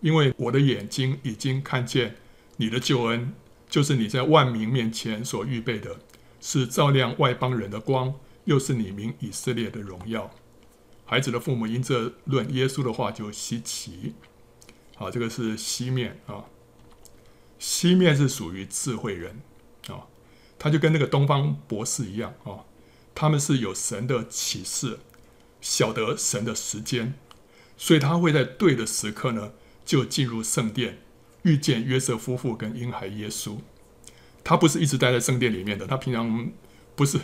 因为我的眼睛已经看见你的救恩，就是你在万民面前所预备的，是照亮外邦人的光，又是你名以色列的荣耀。”孩子的父母因这论耶稣的话就稀奇。好，这个是西面啊。西面是属于智慧人啊，他就跟那个东方博士一样啊，他们是有神的启示，晓得神的时间，所以他会在对的时刻呢，就进入圣殿，遇见约瑟夫妇跟婴孩耶稣。他不是一直待在圣殿里面的，他平常不是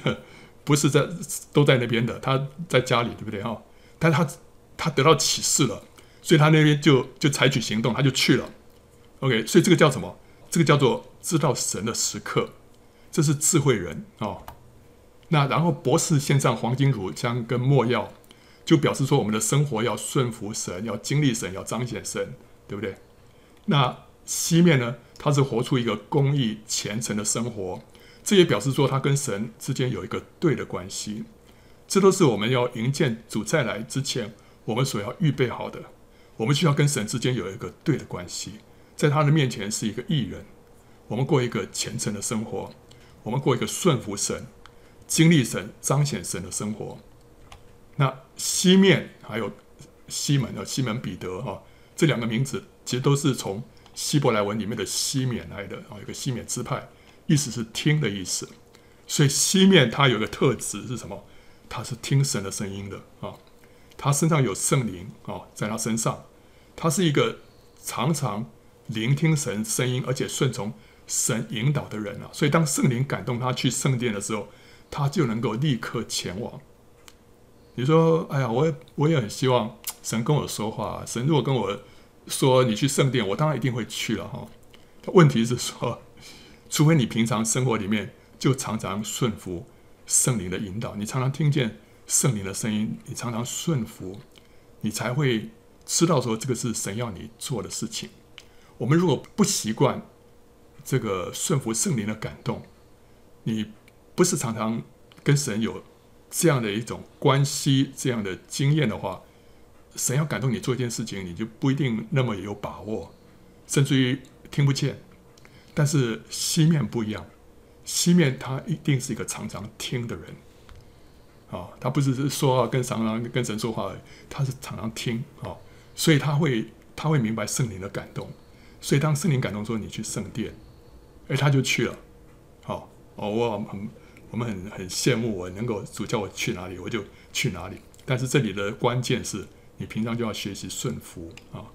不是在都在那边的，他在家里，对不对哈？但他他得到启示了。所以他那边就就采取行动，他就去了。OK，所以这个叫什么？这个叫做知道神的时刻，这是智慧人哦。那然后博士献上黄金、乳香跟没药，就表示说我们的生活要顺服神，要经历神，要彰显神，对不对？那西面呢？他是活出一个公义虔诚的生活，这也表示说他跟神之间有一个对的关系。这都是我们要迎接主再来之前，我们所要预备好的。我们需要跟神之间有一个对的关系，在他的面前是一个艺人，我们过一个虔诚的生活，我们过一个顺服神、经历神、彰显神的生活。那西面还有西门啊，西门彼得哈，这两个名字其实都是从希伯来文里面的西缅来的啊，有个西缅支派，意思是听的意思。所以西面它有个特质是什么？他是听神的声音的啊，他身上有圣灵啊，在他身上。他是一个常常聆听神声音，而且顺从神引导的人啊。所以，当圣灵感动他去圣殿的时候，他就能够立刻前往。你说：“哎呀，我也我也很希望神跟我说话。神如果跟我说你去圣殿，我当然一定会去了哈。问题是说，除非你平常生活里面就常常顺服圣灵的引导，你常常听见圣灵的声音，你常常顺服，你才会知道说这个是神要你做的事情。我们如果不习惯这个顺服圣灵的感动，你不是常常跟神有。”这样的一种关系，这样的经验的话，神要感动你做一件事情，你就不一定那么有把握，甚至于听不见。但是西面不一样，西面他一定是一个常常听的人，啊、哦，他不只是说话跟常常跟神说话，他是常常听啊、哦，所以他会他会明白圣灵的感动，所以当圣灵感动说你去圣殿，哎，他就去了，好、哦，哦，我很。我们很很羡慕我能够主叫我去哪里我就去哪里，但是这里的关键是你平常就要学习顺服啊。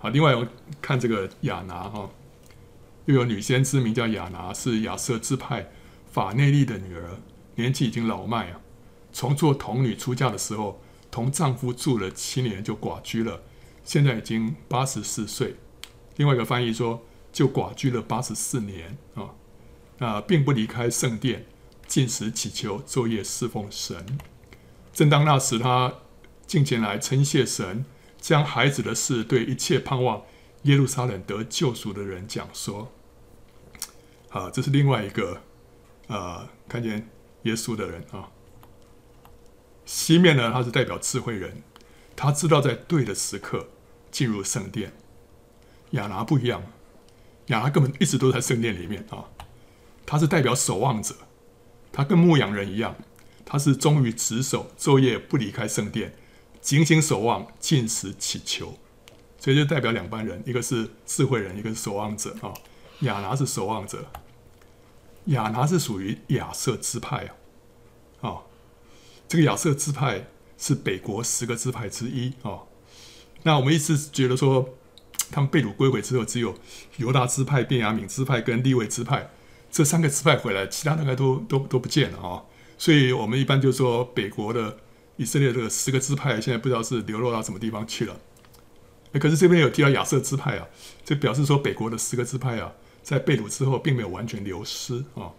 好，另外我看这个亚拿哈，又有女先知名叫亚拿，是亚瑟支派法内利的女儿，年纪已经老迈啊。从做童女出嫁的时候，同丈夫住了七年就寡居了，现在已经八十四岁。另外一个翻译说，就寡居了八十四年啊，啊，并不离开圣殿。禁食祈求，昼夜侍奉神。正当那时，他进前来称谢神，将孩子的事对一切盼望耶路撒冷得救赎的人讲说。啊，这是另外一个啊、呃，看见耶稣的人啊。西面呢，他是代表智慧人，他知道在对的时刻进入圣殿。亚拿不一样，亚拿根本一直都在圣殿里面啊，他是代表守望者。他跟牧羊人一样，他是忠于职守，昼夜不离开圣殿，警醒守望，进食祈求，所以就代表两班人，一个是智慧人，一个是守望者啊。亚拿是守望者，亚拿是属于亚瑟支派啊。哦，这个亚瑟支派是北国十个支派之一啊。那我们一直觉得说，他们被掳归回之后，只有犹大支派、便雅悯支派跟利未支派。这三个支派回来，其他大概都都都不见了啊、所以我们一般就说北国的以色列这个十个支派，现在不知道是流落到什么地方去了。可是这边有提到亚瑟支派啊，就表示说北国的十个支派啊，在被掳之后并没有完全流失啊、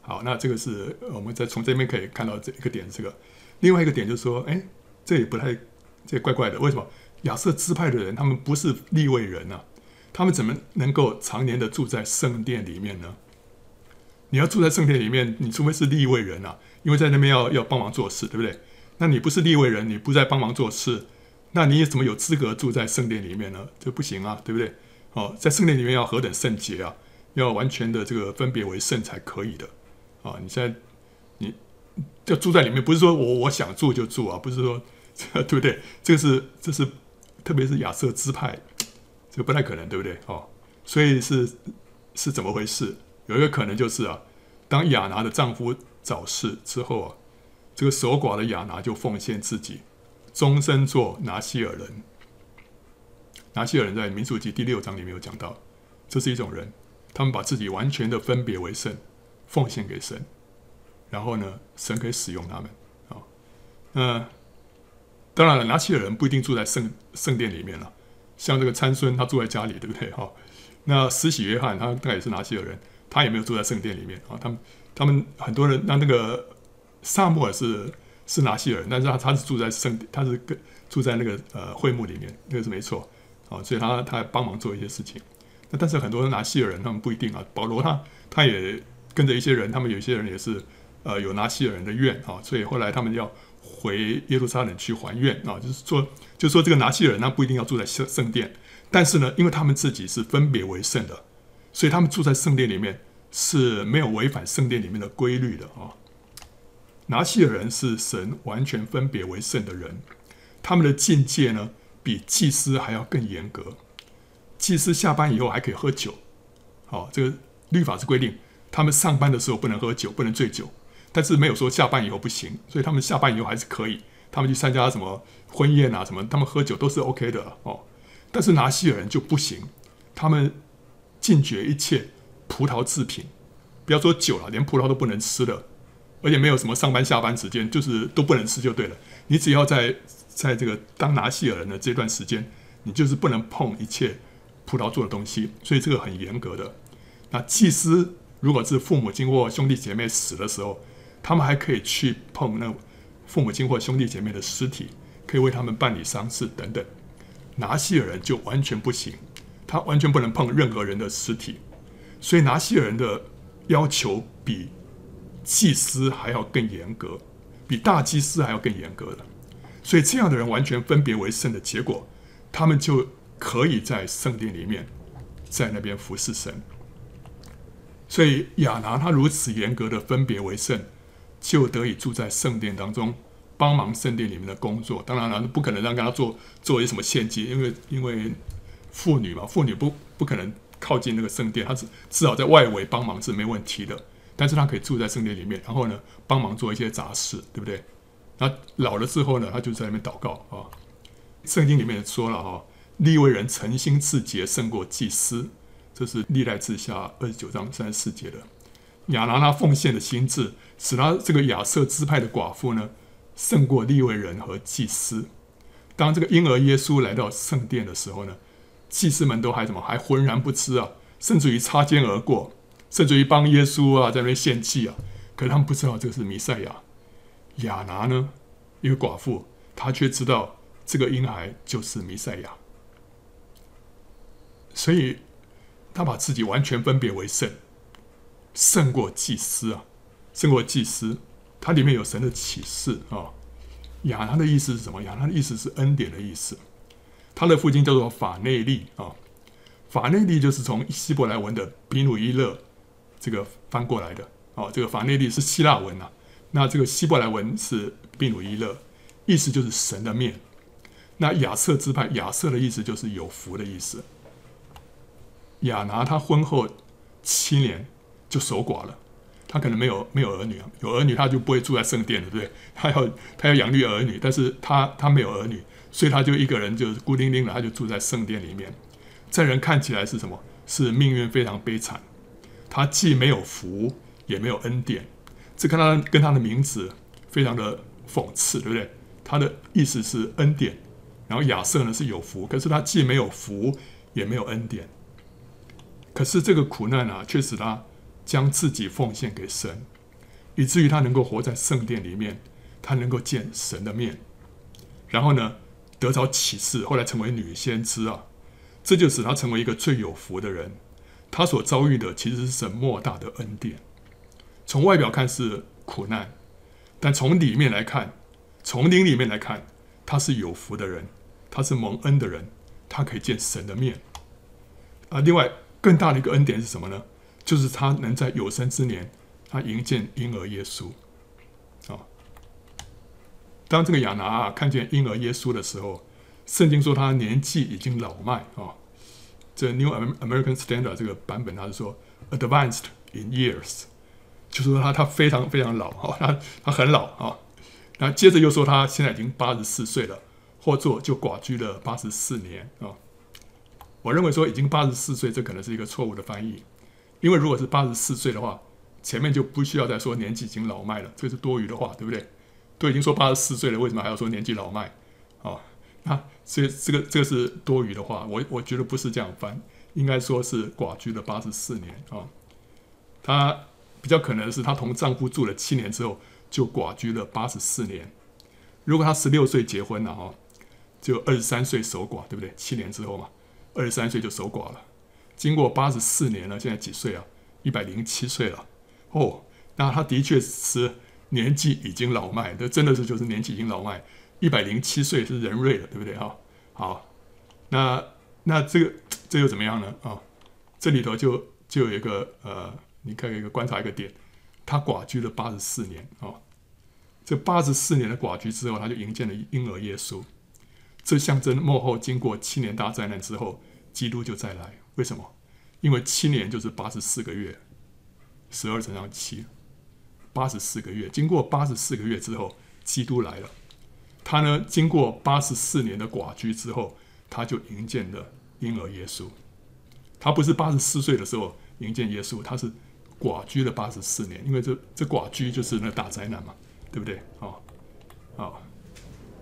好，那这个是我们在从这边可以看到这一个点，这个另外一个点就是说，哎，这也不太这怪怪的，为什么亚瑟支派的人他们不是立位人啊？他们怎么能够常年的住在圣殿里面呢？你要住在圣殿里面，你除非是立位人啊，因为在那边要要帮忙做事，对不对？那你不是立位人，你不在帮忙做事，那你怎么有资格住在圣殿里面呢？这不行啊，对不对？哦，在圣殿里面要何等圣洁啊，要完全的这个分别为圣才可以的啊！你现在你就住在里面，不是说我我想住就住啊，不是说对不对？这个是这是特别是亚瑟支派，这个不太可能，对不对？哦，所以是是怎么回事？有一个可能就是啊，当亚拿的丈夫早逝之后啊，这个守寡的亚拿就奉献自己，终身做拿西尔人。拿西尔人在民数记第六章里面有讲到，这是一种人，他们把自己完全的分别为圣，奉献给神，然后呢，神可以使用他们啊。那当然了，拿西尔人不一定住在圣圣殿里面了，像这个参孙他住在家里，对不对？哈，那施洗约翰他大概也是拿西尔人。他也没有住在圣殿里面啊，他们他们很多人，那那个撒母耳是是拿西尔，但是他他是住在圣，他是跟住在那个呃会幕里面，那个是没错啊，所以他他帮忙做一些事情。那但是很多人拿西尔人，他们不一定啊。保罗他他也跟着一些人，他们有些人也是呃有拿西尔人的愿啊，所以后来他们要回耶路撒冷去还愿啊，就是说就是说这个拿西尔人他不一定要住在圣圣殿，但是呢，因为他们自己是分别为圣的。所以他们住在圣殿里面是没有违反圣殿里面的规律的啊。拿西尔人是神完全分别为圣的人，他们的境界呢比祭司还要更严格。祭司下班以后还可以喝酒，好，这个律法是规定，他们上班的时候不能喝酒，不能醉酒，但是没有说下班以后不行，所以他们下班以后还是可以，他们去参加什么婚宴啊什么，他们喝酒都是 OK 的哦。但是拿细耳人就不行，他们。禁绝一切葡萄制品，不要说酒了，连葡萄都不能吃的。而且没有什么上班下班时间，就是都不能吃就对了。你只要在在这个当拿细耳人的这段时间，你就是不能碰一切葡萄做的东西，所以这个很严格的。那祭司如果是父母亲或兄弟姐妹死的时候，他们还可以去碰那父母亲或兄弟姐妹的尸体，可以为他们办理丧事等等。拿细耳人就完全不行，他完全不能碰任何人的尸体，所以拿细耳人的要求比祭司还要更严格，比大祭司还要更严格的。所以这样的人完全分别为圣的结果，他们就可以在圣殿里面，在那边服侍神。所以亚拿他如此严格的分别为圣，就得以住在圣殿当中，帮忙圣殿里面的工作。当然了，不可能让他做做一些什么献祭，因为因为妇女嘛，妇女不不可能靠近那个圣殿，他只至少在外围帮忙是没问题的。但是他可以住在圣殿里面，然后呢，帮忙做一些杂事，对不对？那老了之后呢，他就在那边祷告啊。圣经里面说了哈，利未人诚心自洁胜过祭司。这是历代志下二十九章三十四节的。亚拿他奉献的心志，使他这个亚设支派的寡妇呢，胜过利未人和祭司。当这个婴儿耶稣来到圣殿的时候呢，祭司们都还怎么还浑然不知啊，甚至于擦肩而过，甚至于帮耶稣啊在那边献祭啊，可是他们不知道这个是弥赛亚。亚拿呢，一个寡妇，她却知道这个婴孩就是弥赛亚，所以。她把自己完全分别为圣，胜过祭司啊，胜过祭司。它里面有神的启示啊。亚拿的意思是什么？亚拿的意思是恩典的意思。他的父亲叫做法内利啊，法内利就是从希伯来文的比努伊勒这个翻过来的啊。这个法内利是希腊文呐，那这个希伯来文是比努伊勒，意思就是神的面。那亚瑟支派，亚瑟的意思就是有福的意思。亚拿他婚后七年就守寡了，他可能没有没有儿女啊，有儿女他就不会住在圣殿了，对不对？他要他要养育儿女，但是他他没有儿女，所以他就一个人就孤零零的，他就住在圣殿里面。在人看起来是什么？是命运非常悲惨。他既没有福，也没有恩典。这跟他跟他的名字非常的讽刺，对不对？他的意思是恩典，然后亚瑟呢是有福，可是他既没有福，也没有恩典。可是这个苦难啊，却使他将自己奉献给神，以至于他能够活在圣殿里面，他能够见神的面，然后呢，得着启示，后来成为女先知啊，这就使他成为一个最有福的人。他所遭遇的其实是神莫大的恩典。从外表看是苦难，但从里面来看，从灵里面来看，他是有福的人，他是蒙恩的人，他可以见神的面啊。另外。更大的一个恩典是什么呢？就是他能在有生之年，他迎见婴儿耶稣。啊，当这个亚拿啊看见婴儿耶稣的时候，圣经说他年纪已经老迈啊。这 New American Standard 这个版本他是说 advanced in years，就是说他他非常非常老啊，他他很老啊。那接着又说他现在已经八十四岁了，或作就寡居了八十四年啊。我认为说已经八十四岁，这可能是一个错误的翻译，因为如果是八十四岁的话，前面就不需要再说年纪已经老迈了，这是多余的话，对不对？都已经说八十四岁了，为什么还要说年纪老迈？哦，那这这个这个是多余的话，我我觉得不是这样翻，应该说是寡居了八十四年啊、他比较可能是她同丈夫住了七年之后就寡居了八十四年。如果她十六岁结婚了哈，就二十三岁守寡，对不对？七年之后嘛。二十三岁就守寡了，经过八十四年了，现在几岁啊？一百零七岁了。哦，那他的确是年纪已经老迈，这真的是就是年纪已经老迈。一百零七岁是人瑞了，对不对？哈，好，那那这个这又怎么样呢？啊，这里头就就有一个呃，你可以一个观察一个点，他寡居了八十四年啊，这八十四年的寡居之后，他就迎见了婴儿耶稣。这象征末后经过七年大灾难之后，基督就再来。为什么？因为七年就是八十四个月，十二乘上七，八十四个月。经过八十四个月之后，基督来了。他呢，经过八十四年的寡居之后，他就迎见了婴儿耶稣。他不是八十四岁的时候迎见耶稣，他是寡居了八十四年，因为这这寡居就是那大灾难嘛，对不对？哦，哦，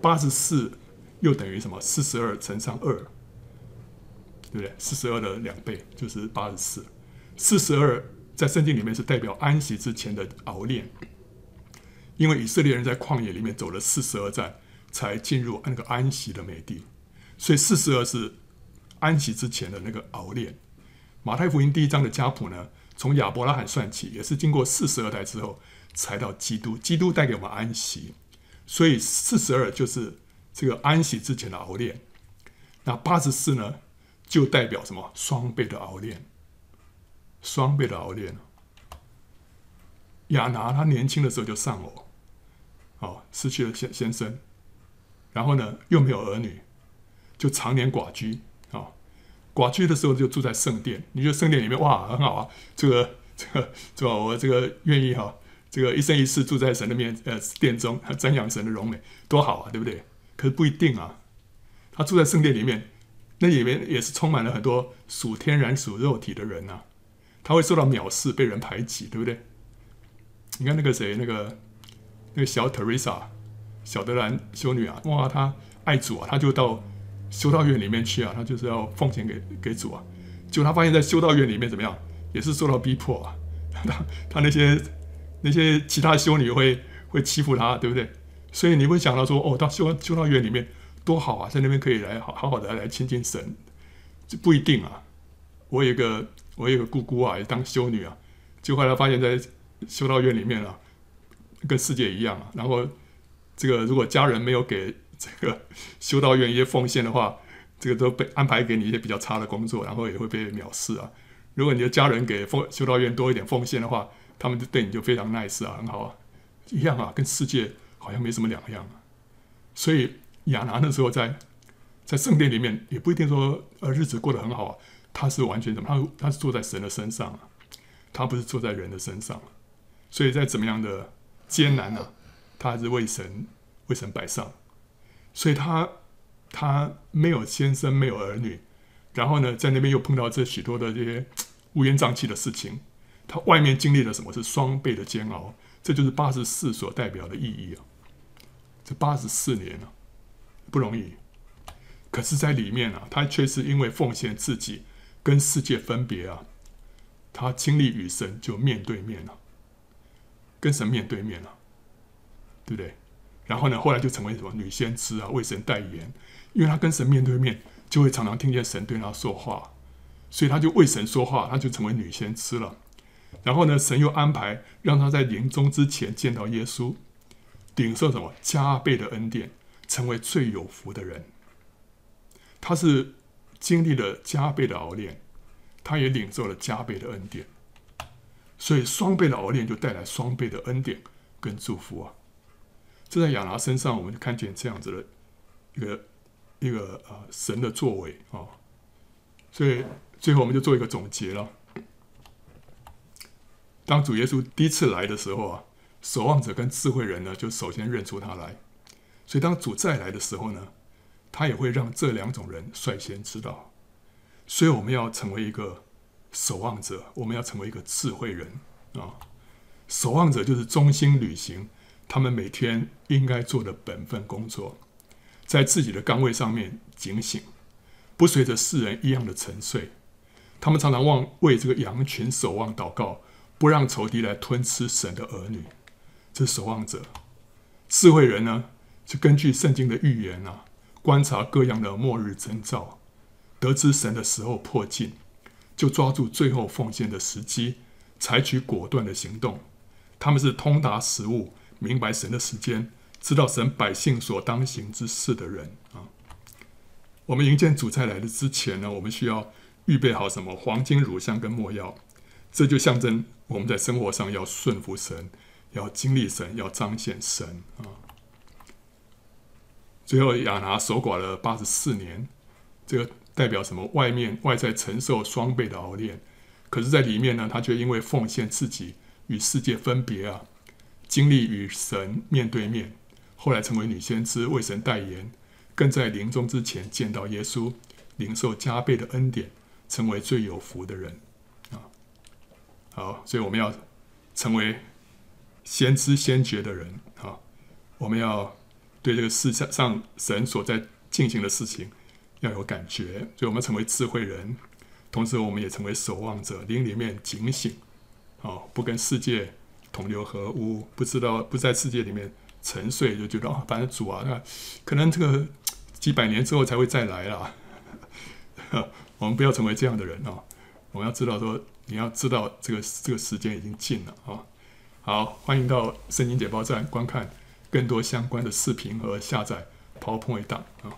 八十四又等于什么？四十二乘上二，对不对？四十二的两倍就是八十四。四十二在圣经里面是代表安息之前的熬炼，因为以色列人在旷野里面走了四十二站，才进入那个安息的美地，所以四十二是安息之前的那个熬炼。马太福音第一章的家谱呢，从亚伯拉罕算起，也是经过四十二代之后才到基督。基督带给我们安息，所以四十二就是这个安息之前的熬炼。那八十四呢，就代表什么？双倍的熬炼，双倍的熬炼。亚拿他年轻的时候就丧偶，哦，失去了先先生，然后呢又没有儿女，就常年寡居。寡居的时候就住在圣殿，你觉得圣殿里面哇很好啊，这个这个这个我这个愿意哈，这个一生一世住在神的面呃殿中，瞻仰神的荣美，多好啊，对不对？可是不一定啊，他住在圣殿里面，那里面也是充满了很多属天然属肉体的人呐、啊，他会受到藐视，被人排挤，对不对？你看那个谁，那个那个小特蕾莎，小德兰修女啊，哇，她爱主啊，她就到。修道院里面去啊，他就是要奉献给给主啊。结果他发现，在修道院里面怎么样，也是受到逼迫啊。他他那些那些其他修女会会欺负他，对不对？所以你会想到说，哦，到修修道院里面多好啊，在那边可以来好好好的来亲近神。这不一定啊。我有一个我有个姑姑啊，也当修女啊，结果后来发现，在修道院里面啊，跟世界一样啊。然后这个如果家人没有给。这个修道院一些奉献的话，这个都被安排给你一些比较差的工作，然后也会被藐视啊。如果你的家人给奉修道院多一点奉献的话，他们就对你就非常 nice 啊，很好啊，一样啊，跟世界好像没什么两样啊。所以亚拿那时候在在圣殿里面，也不一定说呃日子过得很好啊。他是完全怎么？他他是坐在神的身上啊，他不是坐在人的身上啊。所以在怎么样的艰难呢、啊？他还是为神为神摆上。所以他他没有先生，没有儿女，然后呢，在那边又碰到这许多的这些 乌烟瘴气的事情，他外面经历了什么？是双倍的煎熬，这就是八十四所代表的意义啊！这八十四年啊，不容易。可是，在里面啊，他却是因为奉献自己，跟世界分别啊，他经历与神就面对面了，跟神面对面了，对不对？然后呢，后来就成为什么女先知啊，为神代言，因为他跟神面对面，就会常常听见神对他说话，所以他就为神说话，他就成为女先知了。然后呢，神又安排让他在临终之前见到耶稣，领受什么加倍的恩典，成为最有福的人。他是经历了加倍的熬炼，他也领受了加倍的恩典，所以双倍的熬炼就带来双倍的恩典跟祝福啊。就在亚拿身上，我们就看见这样子的一个一个啊神的作为啊，所以最后我们就做一个总结了。当主耶稣第一次来的时候啊，守望者跟智慧人呢，就首先认出他来。所以当主再来的时候呢，他也会让这两种人率先知道。所以我们要成为一个守望者，我们要成为一个智慧人啊。守望者就是忠心履行。他们每天应该做的本分工作，在自己的岗位上面警醒，不随着世人一样的沉睡。他们常常望为这个羊群守望祷告，不让仇敌来吞吃神的儿女。这是守望者。智慧人呢，就根据圣经的预言啊，观察各样的末日征兆，得知神的时候迫近，就抓住最后奉献的时机，采取果断的行动。他们是通达时务。明白神的时间，知道神百姓所当行之事的人啊。我们迎接主再来的之前呢，我们需要预备好什么？黄金、乳香跟没药，这就象征我们在生活上要顺服神，要经历神，要彰显神啊。最后亚拿守寡了八十四年，这个代表什么？外面外在承受双倍的熬炼，可是，在里面呢，他却因为奉献自己与世界分别啊。经历与神面对面，后来成为女先知，为神代言，更在临终之前见到耶稣，领受加倍的恩典，成为最有福的人啊！好，所以我们要成为先知先觉的人啊！我们要对这个世界上神所在进行的事情要有感觉，所以我们成为智慧人，同时我们也成为守望者，灵里面警醒，哦，不跟世界同流合污，不知道不在世界里面沉睡，就觉得啊，反正主啊，那可能这个 几百年之后才会再来啦。我们不要成为这样的人啊！我们要知道说。你要知道这个这个时间已经近了啊！好，欢迎到圣经解报站观看更多相关的视频和下载 PowerPoint 档啊！